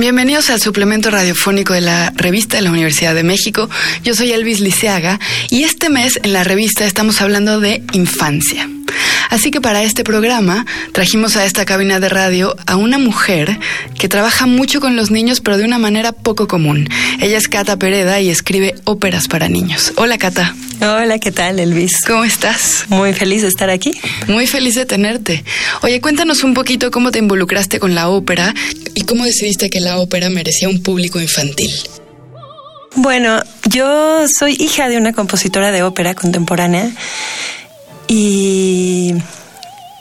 Bienvenidos al suplemento radiofónico de la revista de la Universidad de México. Yo soy Elvis Liceaga y este mes en la revista estamos hablando de infancia. Así que para este programa trajimos a esta cabina de radio a una mujer que trabaja mucho con los niños pero de una manera poco común. Ella es Cata Pereda y escribe óperas para niños. Hola Cata. Hola, ¿qué tal Elvis? ¿Cómo estás? Muy feliz de estar aquí. Muy feliz de tenerte. Oye, cuéntanos un poquito cómo te involucraste con la ópera y cómo decidiste que la ópera merecía un público infantil. Bueno, yo soy hija de una compositora de ópera contemporánea y,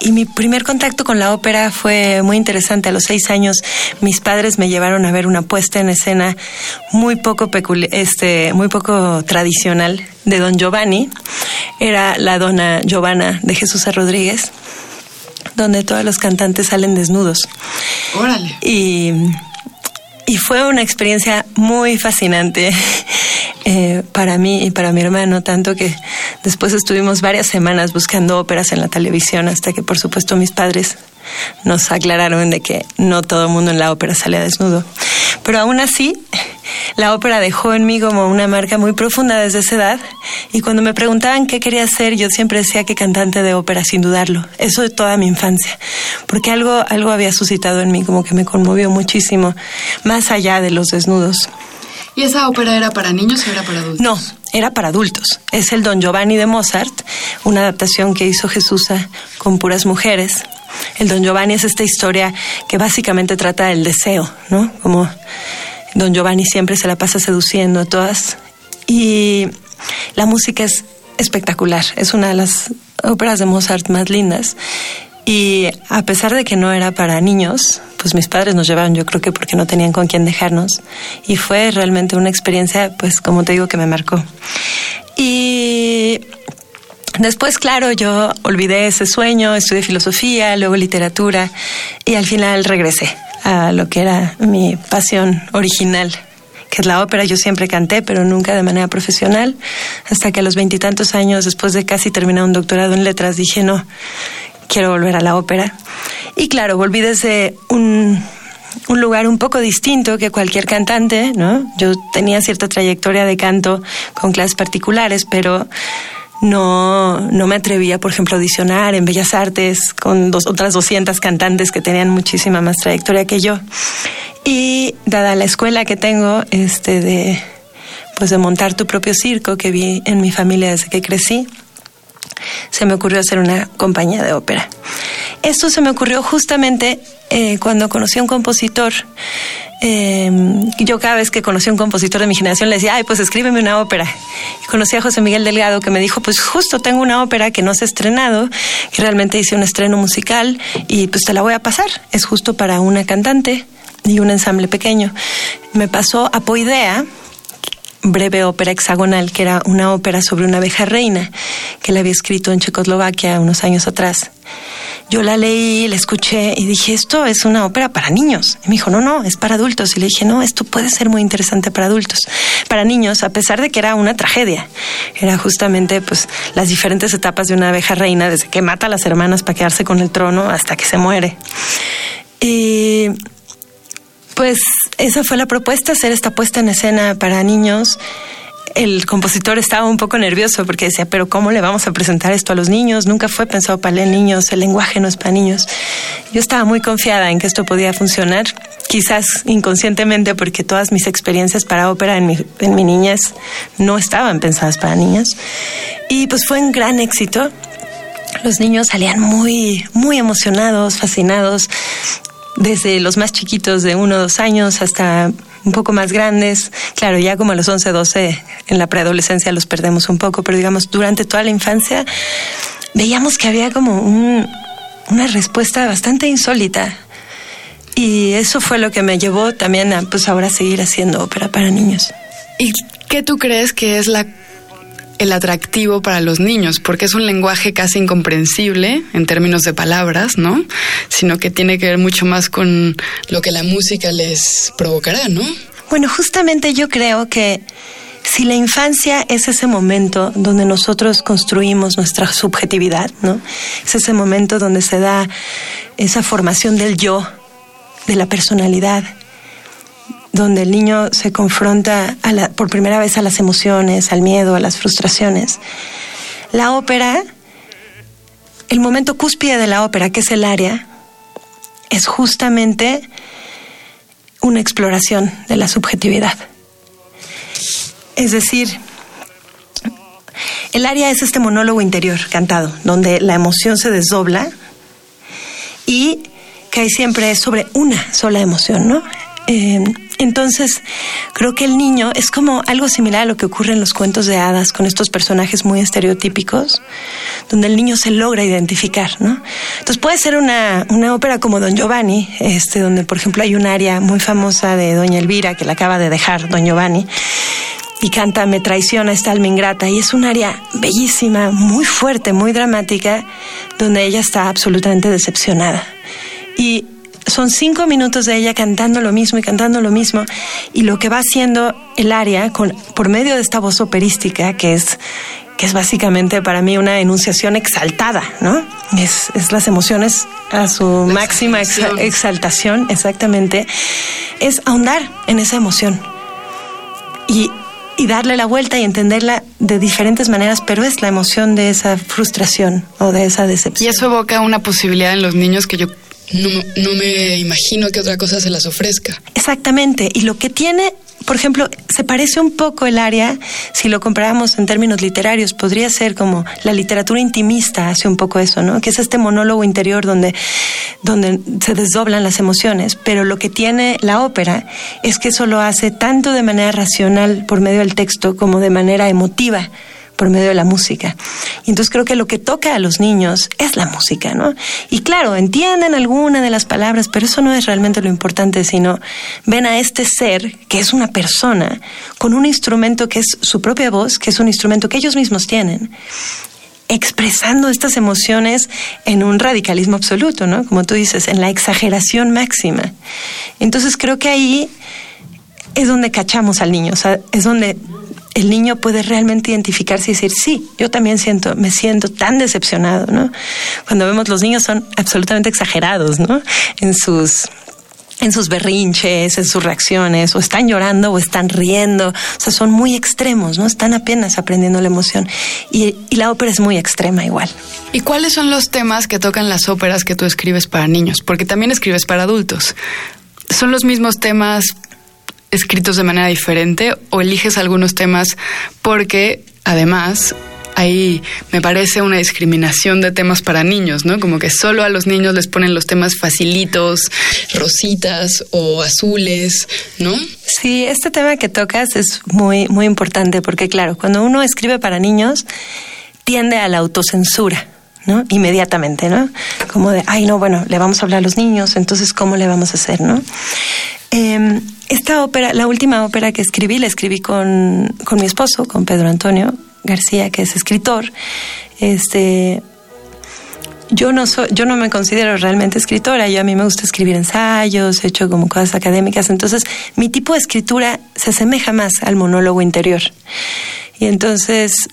y mi primer contacto con la ópera fue muy interesante. A los seis años mis padres me llevaron a ver una puesta en escena muy poco, este, muy poco tradicional de Don Giovanni. Era la dona Giovanna de Jesús Rodríguez, donde todos los cantantes salen desnudos. Órale. Y y fue una experiencia muy fascinante eh, para mí y para mi hermano, tanto que después estuvimos varias semanas buscando óperas en la televisión hasta que por supuesto mis padres nos aclararon de que no todo el mundo en la ópera salía desnudo. Pero aún así, la ópera dejó en mí como una marca muy profunda desde esa edad y cuando me preguntaban qué quería ser, yo siempre decía que cantante de ópera, sin dudarlo. Eso de toda mi infancia, porque algo, algo había suscitado en mí como que me conmovió muchísimo, más allá de los desnudos. ¿Y esa ópera era para niños o era para adultos? No, era para adultos. Es el Don Giovanni de Mozart, una adaptación que hizo Jesús con puras mujeres. El Don Giovanni es esta historia que básicamente trata del deseo, ¿no? Como Don Giovanni siempre se la pasa seduciendo a todas. Y la música es espectacular, es una de las óperas de Mozart más lindas. Y a pesar de que no era para niños, pues mis padres nos llevaron, yo creo que porque no tenían con quién dejarnos. Y fue realmente una experiencia, pues como te digo, que me marcó. Y Después, claro, yo olvidé ese sueño, estudié filosofía, luego literatura y al final regresé a lo que era mi pasión original, que es la ópera. Yo siempre canté, pero nunca de manera profesional, hasta que a los veintitantos años, después de casi terminar un doctorado en letras, dije, no, quiero volver a la ópera. Y claro, volví desde un, un lugar un poco distinto que cualquier cantante, ¿no? Yo tenía cierta trayectoria de canto con clases particulares, pero no, no me atrevía, por ejemplo, a audicionar en Bellas Artes con otras 200 cantantes que tenían muchísima más trayectoria que yo. Y dada la escuela que tengo, este, de, pues de montar tu propio circo que vi en mi familia desde que crecí, se me ocurrió hacer una compañía de ópera. Esto se me ocurrió justamente eh, cuando conocí a un compositor eh, yo cada vez que conocí a un compositor de mi generación le decía, ay, pues escríbeme una ópera. Y conocí a José Miguel Delgado que me dijo, pues justo tengo una ópera que no se ha estrenado, que realmente hice un estreno musical y pues te la voy a pasar. Es justo para una cantante y un ensamble pequeño. Me pasó Apoidea, breve ópera hexagonal, que era una ópera sobre una abeja reina, que la había escrito en Checoslovaquia unos años atrás. Yo la leí, la escuché y dije, esto es una ópera para niños. Y me dijo, no, no, es para adultos. Y le dije, no, esto puede ser muy interesante para adultos. Para niños, a pesar de que era una tragedia. Era justamente pues las diferentes etapas de una abeja reina, desde que mata a las hermanas para quedarse con el trono hasta que se muere. Y pues esa fue la propuesta, hacer esta puesta en escena para niños el compositor estaba un poco nervioso porque decía, pero ¿cómo le vamos a presentar esto a los niños? Nunca fue pensado para niños, el lenguaje no es para niños. Yo estaba muy confiada en que esto podía funcionar, quizás inconscientemente porque todas mis experiencias para ópera en mi, en mi niñez no estaban pensadas para niños. Y pues fue un gran éxito. Los niños salían muy, muy emocionados, fascinados, desde los más chiquitos de uno o dos años hasta un poco más grandes. Claro, ya como a los 11, 12, en la preadolescencia los perdemos un poco, pero digamos, durante toda la infancia veíamos que había como una respuesta bastante insólita. Y eso fue lo que me llevó también a, pues ahora, seguir haciendo ópera para niños. ¿Y qué tú crees que es la el atractivo para los niños, porque es un lenguaje casi incomprensible en términos de palabras, ¿no? Sino que tiene que ver mucho más con lo que la música les provocará, ¿no? Bueno, justamente yo creo que si la infancia es ese momento donde nosotros construimos nuestra subjetividad, ¿no? Es ese momento donde se da esa formación del yo, de la personalidad. Donde el niño se confronta por primera vez a las emociones, al miedo, a las frustraciones. La ópera, el momento cúspide de la ópera, que es el área, es justamente una exploración de la subjetividad. Es decir, el área es este monólogo interior cantado, donde la emoción se desdobla y cae siempre sobre una sola emoción, ¿no? Eh, entonces, creo que el niño es como algo similar a lo que ocurre en los cuentos de hadas con estos personajes muy estereotípicos, donde el niño se logra identificar, ¿no? Entonces puede ser una, una ópera como Don Giovanni, este, donde por ejemplo hay un área muy famosa de Doña Elvira que la acaba de dejar Don Giovanni, y canta Me traiciona esta alma ingrata y es un área bellísima, muy fuerte, muy dramática, donde ella está absolutamente decepcionada. Y son cinco minutos de ella cantando lo mismo y cantando lo mismo y lo que va haciendo el área con, por medio de esta voz operística que es que es básicamente para mí una enunciación exaltada, ¿no? Es, es las emociones a su máxima exaltación, exactamente, es ahondar en esa emoción y, y darle la vuelta y entenderla de diferentes maneras, pero es la emoción de esa frustración o de esa decepción. Y eso evoca una posibilidad en los niños que yo no, no me imagino que otra cosa se las ofrezca. Exactamente. Y lo que tiene por ejemplo, se parece un poco el área, si lo comparamos en términos literarios, podría ser como la literatura intimista hace un poco eso, ¿no? Que es este monólogo interior donde, donde se desdoblan las emociones, pero lo que tiene la ópera es que eso lo hace tanto de manera racional por medio del texto como de manera emotiva por medio de la música. Y entonces creo que lo que toca a los niños es la música, ¿no? Y claro, entienden alguna de las palabras, pero eso no es realmente lo importante, sino ven a este ser que es una persona con un instrumento que es su propia voz, que es un instrumento que ellos mismos tienen expresando estas emociones en un radicalismo absoluto, ¿no? Como tú dices, en la exageración máxima. Entonces creo que ahí es donde cachamos al niño, o sea, es donde el niño puede realmente identificarse y decir, sí, yo también siento, me siento tan decepcionado, ¿no? Cuando vemos los niños son absolutamente exagerados, ¿no? En sus en sus berrinches, en sus reacciones, o están llorando o están riendo, o sea, son muy extremos, ¿no? Están apenas aprendiendo la emoción. Y, y, la ópera es muy extrema igual. ¿Y cuáles son los temas que tocan las óperas que tú escribes para niños? Porque también escribes para adultos. ¿Son los mismos temas escritos de manera diferente o eliges algunos temas porque además ahí me parece una discriminación de temas para niños, ¿no? Como que solo a los niños les ponen los temas facilitos, rositas o azules, ¿no? Sí, este tema que tocas es muy, muy importante porque, claro, cuando uno escribe para niños, tiende a la autocensura. ¿no? Inmediatamente, ¿no? Como de, ay, no, bueno, le vamos a hablar a los niños, entonces, ¿cómo le vamos a hacer, no? Eh, esta ópera, la última ópera que escribí, la escribí con, con mi esposo, con Pedro Antonio García, que es escritor. Este, yo no soy, yo no me considero realmente escritora, yo a mí me gusta escribir ensayos, he hecho como cosas académicas, entonces mi tipo de escritura se asemeja más al monólogo interior. Y entonces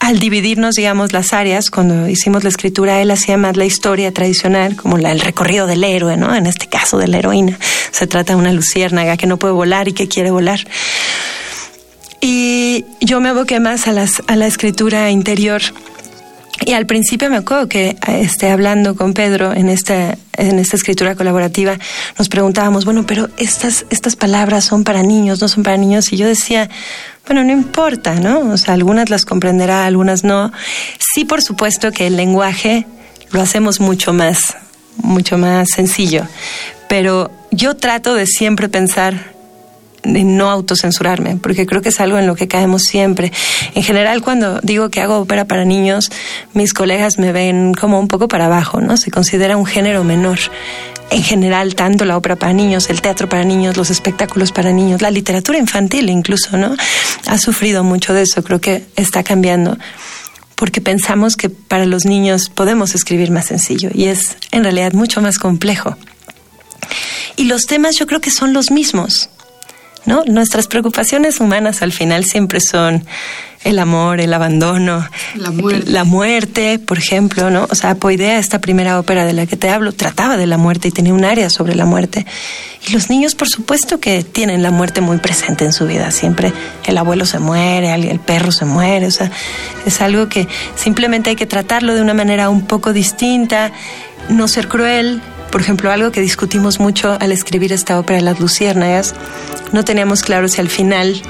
al dividirnos, digamos, las áreas, cuando hicimos la escritura, él hacía más la historia tradicional, como la, el recorrido del héroe, ¿no? En este caso de la heroína. Se trata de una luciérnaga que no puede volar y que quiere volar. Y yo me aboqué más a, las, a la escritura interior. Y al principio me acuerdo que este, hablando con Pedro en esta, en esta escritura colaborativa, nos preguntábamos, bueno, pero estas, estas palabras son para niños, no son para niños. Y yo decía, bueno, no importa, ¿no? O sea, algunas las comprenderá, algunas no. Sí, por supuesto que el lenguaje lo hacemos mucho más, mucho más sencillo, pero yo trato de siempre pensar en no autocensurarme, porque creo que es algo en lo que caemos siempre. En general, cuando digo que hago ópera para niños, mis colegas me ven como un poco para abajo, ¿no? Se considera un género menor en general, tanto la ópera para niños, el teatro para niños, los espectáculos para niños, la literatura infantil incluso, ¿no? Ha sufrido mucho de eso, creo que está cambiando porque pensamos que para los niños podemos escribir más sencillo y es en realidad mucho más complejo. Y los temas yo creo que son los mismos. ¿No? Nuestras preocupaciones humanas al final siempre son el amor, el abandono, la muerte. la muerte, por ejemplo, ¿no? O sea, Poidea, esta primera ópera de la que te hablo, trataba de la muerte y tenía un área sobre la muerte. Y los niños, por supuesto, que tienen la muerte muy presente en su vida. Siempre el abuelo se muere, el perro se muere, o sea, es algo que simplemente hay que tratarlo de una manera un poco distinta, no ser cruel, por ejemplo, algo que discutimos mucho al escribir esta ópera Las Luciérnagas, no teníamos claro si al final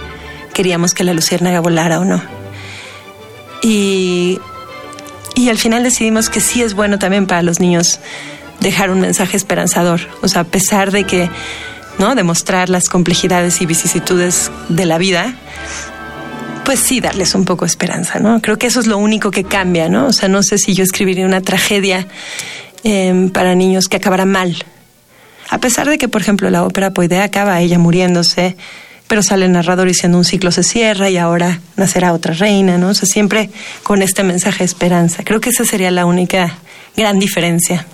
queríamos que la luciérnaga volara o no. Y, y al final decidimos que sí es bueno también para los niños dejar un mensaje esperanzador. O sea, a pesar de que, ¿no? Demostrar las complejidades y vicisitudes de la vida, pues sí darles un poco de esperanza, ¿no? Creo que eso es lo único que cambia, ¿no? O sea, no sé si yo escribiría una tragedia Em, para niños que acabará mal. A pesar de que, por ejemplo, la ópera Poidea acaba ella muriéndose, pero sale el narrador diciendo un ciclo se cierra y ahora nacerá otra reina, ¿no? O sea, siempre con este mensaje de esperanza. Creo que esa sería la única gran diferencia.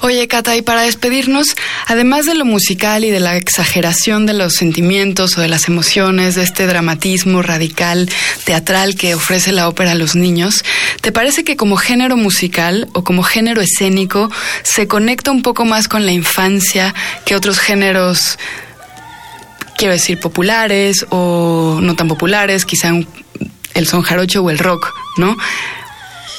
Oye, Cata, y para despedirnos, además de lo musical y de la exageración de los sentimientos o de las emociones, de este dramatismo radical, teatral que ofrece la ópera a los niños, ¿te parece que como género musical o como género escénico se conecta un poco más con la infancia que otros géneros, quiero decir, populares o no tan populares, quizá el son jarocho o el rock, ¿no?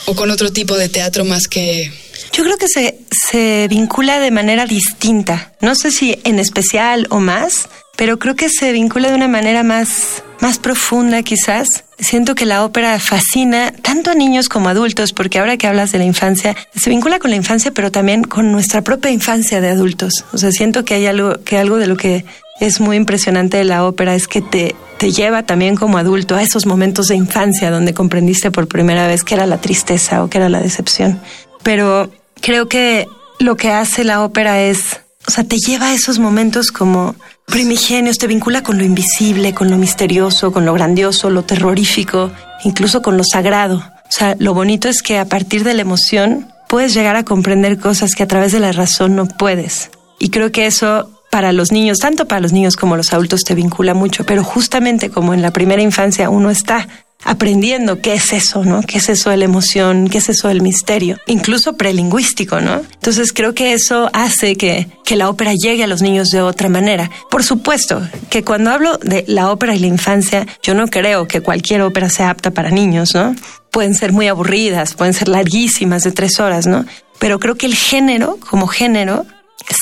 O con otro tipo de teatro más que yo creo que se, se vincula de manera distinta. No sé si en especial o más, pero creo que se vincula de una manera más, más profunda quizás. Siento que la ópera fascina tanto a niños como a adultos, porque ahora que hablas de la infancia, se vincula con la infancia, pero también con nuestra propia infancia de adultos. O sea, siento que hay algo, que algo de lo que es muy impresionante de la ópera es que te, te lleva también como adulto a esos momentos de infancia donde comprendiste por primera vez que era la tristeza o que era la decepción. Pero creo que lo que hace la ópera es, o sea, te lleva a esos momentos como primigenios, te vincula con lo invisible, con lo misterioso, con lo grandioso, lo terrorífico, incluso con lo sagrado. O sea, lo bonito es que a partir de la emoción puedes llegar a comprender cosas que a través de la razón no puedes. Y creo que eso para los niños, tanto para los niños como los adultos, te vincula mucho, pero justamente como en la primera infancia uno está aprendiendo qué es eso, ¿no? ¿Qué es eso de la emoción? ¿Qué es eso del misterio? Incluso prelingüístico, ¿no? Entonces creo que eso hace que, que la ópera llegue a los niños de otra manera. Por supuesto que cuando hablo de la ópera y la infancia, yo no creo que cualquier ópera sea apta para niños, ¿no? Pueden ser muy aburridas, pueden ser larguísimas de tres horas, ¿no? Pero creo que el género, como género,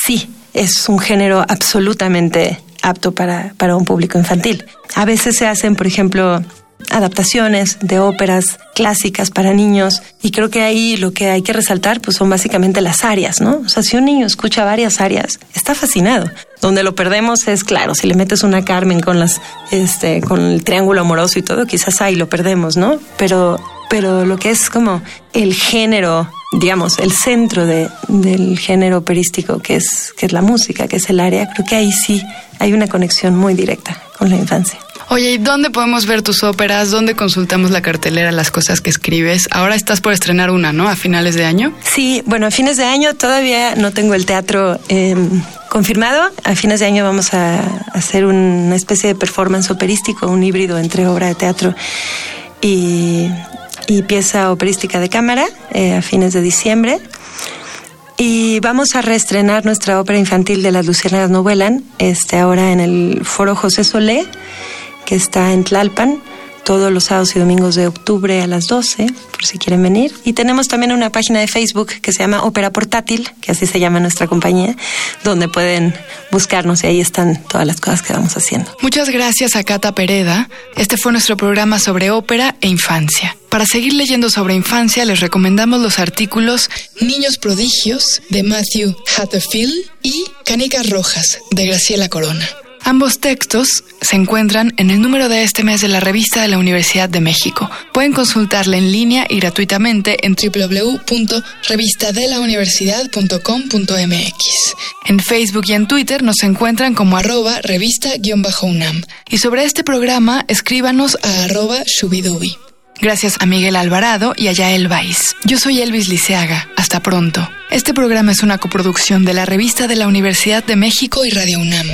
sí, es un género absolutamente apto para, para un público infantil. A veces se hacen, por ejemplo, adaptaciones de óperas clásicas para niños y creo que ahí lo que hay que resaltar pues son básicamente las áreas, ¿no? O sea, si un niño escucha varias áreas, está fascinado. Donde lo perdemos es claro, si le metes una Carmen con las este con el triángulo amoroso y todo, quizás ahí lo perdemos, ¿no? Pero pero lo que es como el género, digamos, el centro de, del género operístico que es que es la música, que es el área, creo que ahí sí hay una conexión muy directa con la infancia. Oye, ¿y dónde podemos ver tus óperas? ¿Dónde consultamos la cartelera, las cosas que escribes? Ahora estás por estrenar una, ¿no? A finales de año. Sí, bueno, a fines de año todavía no tengo el teatro em, confirmado. A fines de año vamos a hacer una especie de performance operístico, un híbrido entre obra de teatro y, pieza operística de cámara eh, a fines de diciembre. Y vamos a reestrenar nuestra ópera infantil de Las Luciérnagas no vuelan, este, ahora en el Foro José Solé que está en Tlalpan todos los sábados y domingos de octubre a las 12, por si quieren venir. Y tenemos también una página de Facebook que se llama Ópera Portátil, que así se llama nuestra compañía, donde pueden buscarnos y ahí están todas las cosas que vamos haciendo. Muchas gracias a Cata Pereda. Este fue nuestro programa sobre ópera e infancia. Para seguir leyendo sobre infancia, les recomendamos los artículos Niños prodigios de Matthew Hatterfield y Canicas Rojas de Graciela Corona. Ambos textos se encuentran en el número de este mes de la revista de la Universidad de México. Pueden consultarla en línea y gratuitamente en www.revistadelauniversidad.com.mx. En Facebook y en Twitter nos encuentran como arroba revista-unam. Y sobre este programa, escríbanos a arroba shubidubi. Gracias a Miguel Alvarado y a Yael Vais. Yo soy Elvis Liceaga. Hasta pronto. Este programa es una coproducción de la Revista de la Universidad de México y Radio UNAM.